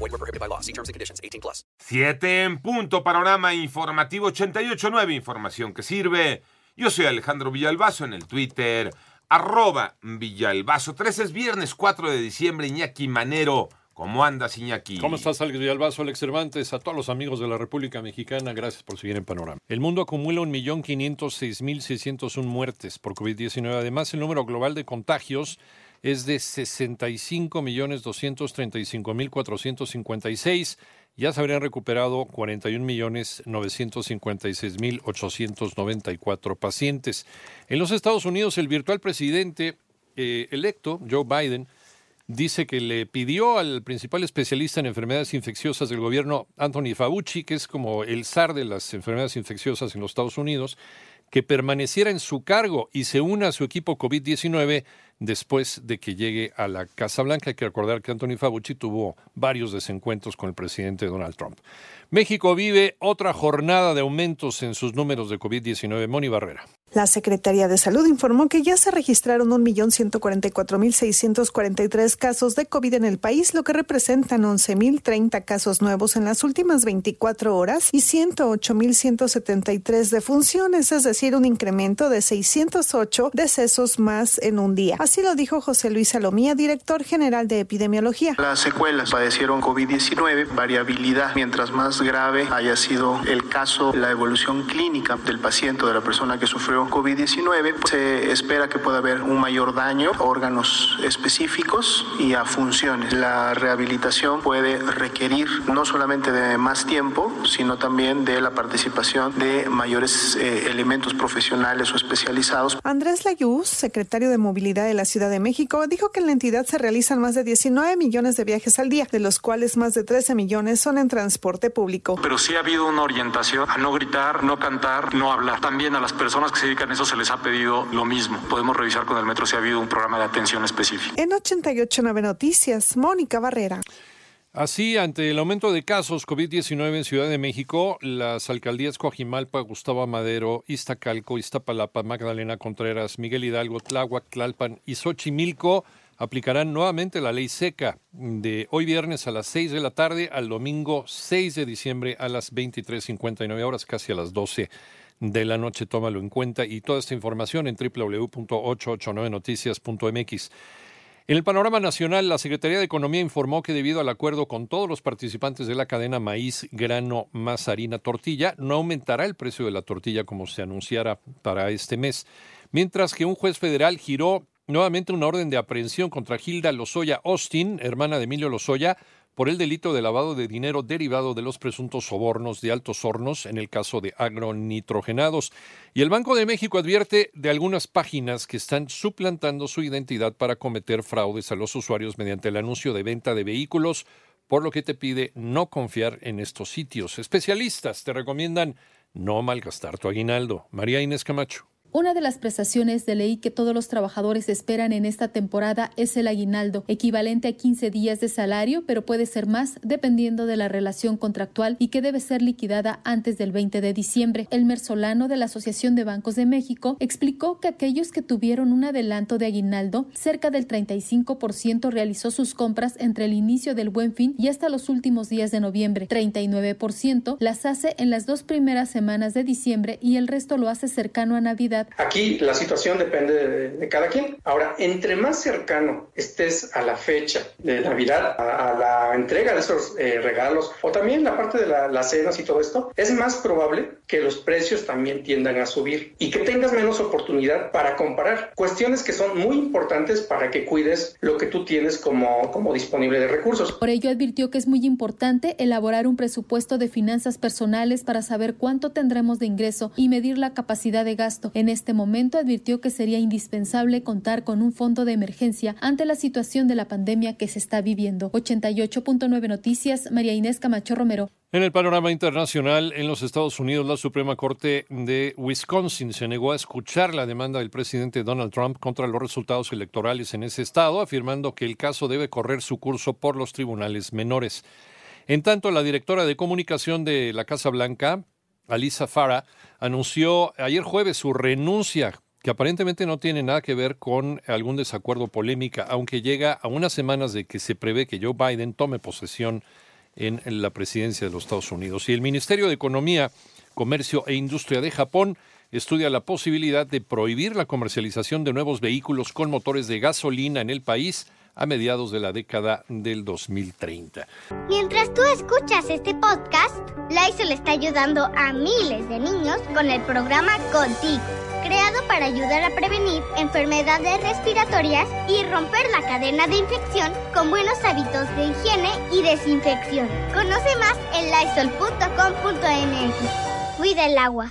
Void were prohibited by law. See terms and conditions. 18 plus. 7 en punto, panorama informativo 88.9, información que sirve. Yo soy Alejandro Villalbazo en el Twitter, arroba Villalbazo. 13 es viernes 4 de diciembre, Iñaki Manero. ¿Cómo andas, Iñaki? ¿Cómo estás, Alex Villalbazo, Alex Cervantes? A todos los amigos de la República Mexicana, gracias por seguir en Panorama. El mundo acumula 1.506.601 muertes por COVID-19. Además, el número global de contagios es de 65.235.456. Ya se habrían recuperado 41.956.894 pacientes. En los Estados Unidos, el virtual presidente eh, electo, Joe Biden, dice que le pidió al principal especialista en enfermedades infecciosas del gobierno, Anthony Fauci, que es como el zar de las enfermedades infecciosas en los Estados Unidos, que permaneciera en su cargo y se una a su equipo COVID-19 después de que llegue a la Casa Blanca. Hay que recordar que Anthony Fauci tuvo varios desencuentros con el presidente Donald Trump. México vive otra jornada de aumentos en sus números de COVID-19. Moni Barrera. La Secretaría de Salud informó que ya se registraron 1.144.643 casos de COVID en el país, lo que representan 11.030 casos nuevos en las últimas 24 horas y 108.173 defunciones, es decir, un incremento de 608 decesos más en un día. Así lo dijo José Luis Salomía, director general de epidemiología. Las secuelas padecieron COVID-19, variabilidad, mientras más grave haya sido el caso, la evolución clínica del paciente o de la persona que sufrió COVID-19, se espera que pueda haber un mayor daño a órganos específicos y a funciones. La rehabilitación puede requerir no solamente de más tiempo, sino también de la participación de mayores eh, elementos profesionales o especializados. Andrés Layuz, secretario de Movilidad de la Ciudad de México, dijo que en la entidad se realizan más de 19 millones de viajes al día, de los cuales más de 13 millones son en transporte público. Pero sí ha habido una orientación a no gritar, no cantar, no hablar. También a las personas que se dedican a eso se les ha pedido lo mismo. Podemos revisar con el metro si ha habido un programa de atención específico. En 889 Noticias, Mónica Barrera. Así, ante el aumento de casos COVID-19 en Ciudad de México, las alcaldías Coajimalpa, Gustavo Madero, Iztacalco, Iztapalapa, Magdalena Contreras, Miguel Hidalgo, Tláhuac, Tlalpan y Xochimilco aplicarán nuevamente la ley seca de hoy viernes a las 6 de la tarde al domingo 6 de diciembre a las 23.59 horas, casi a las 12 de la noche. Tómalo en cuenta y toda esta información en www.889noticias.mx. En el panorama nacional, la Secretaría de Economía informó que debido al acuerdo con todos los participantes de la cadena maíz, grano, más harina, tortilla, no aumentará el precio de la tortilla como se anunciara para este mes. Mientras que un juez federal giró nuevamente una orden de aprehensión contra Hilda Lozoya Austin, hermana de Emilio Lozoya, por el delito de lavado de dinero derivado de los presuntos sobornos de altos hornos en el caso de agronitrogenados. Y el Banco de México advierte de algunas páginas que están suplantando su identidad para cometer fraudes a los usuarios mediante el anuncio de venta de vehículos, por lo que te pide no confiar en estos sitios. Especialistas te recomiendan no malgastar tu aguinaldo. María Inés Camacho. Una de las prestaciones de ley que todos los trabajadores esperan en esta temporada es el aguinaldo, equivalente a 15 días de salario, pero puede ser más dependiendo de la relación contractual y que debe ser liquidada antes del 20 de diciembre. El Mersolano de la Asociación de Bancos de México explicó que aquellos que tuvieron un adelanto de aguinaldo, cerca del 35% realizó sus compras entre el inicio del Buen Fin y hasta los últimos días de noviembre. 39% las hace en las dos primeras semanas de diciembre y el resto lo hace cercano a Navidad Aquí la situación depende de, cada quien. Ahora, entre más cercano estés a la fecha de Navidad, a, la entrega de esos eh, regalos o también la parte de las cenas y todo esto, es más probable que los precios también tiendan a subir y que tengas menos oportunidad para comparar. Cuestiones que son muy importantes para que cuides lo que tú tienes como, como disponible de recursos. Por ello advirtió que es muy importante elaborar un presupuesto de finanzas personales para saber cuánto tendremos de ingreso y medir la capacidad de gasto. En este momento advirtió que sería indispensable contar con un fondo de emergencia ante la situación de la pandemia que se está viviendo. 88.9 Noticias, María Inés Camacho Romero. En el panorama internacional, en los Estados Unidos, la Suprema Corte de Wisconsin se negó a escuchar la demanda del presidente Donald Trump contra los resultados electorales en ese estado, afirmando que el caso debe correr su curso por los tribunales menores. En tanto, la directora de comunicación de la Casa Blanca, Alisa Farah, anunció ayer jueves su renuncia, que aparentemente no tiene nada que ver con algún desacuerdo polémica, aunque llega a unas semanas de que se prevé que Joe Biden tome posesión en la presidencia de los Estados Unidos. Y el Ministerio de Economía, Comercio e Industria de Japón estudia la posibilidad de prohibir la comercialización de nuevos vehículos con motores de gasolina en el país a mediados de la década del 2030. Mientras tú escuchas este podcast, Lysol está ayudando a miles de niños con el programa Contigo, creado para ayudar a prevenir enfermedades respiratorias y romper la cadena de infección con buenos hábitos de higiene y desinfección. Conoce más en lysol.com.mx. Cuida el agua.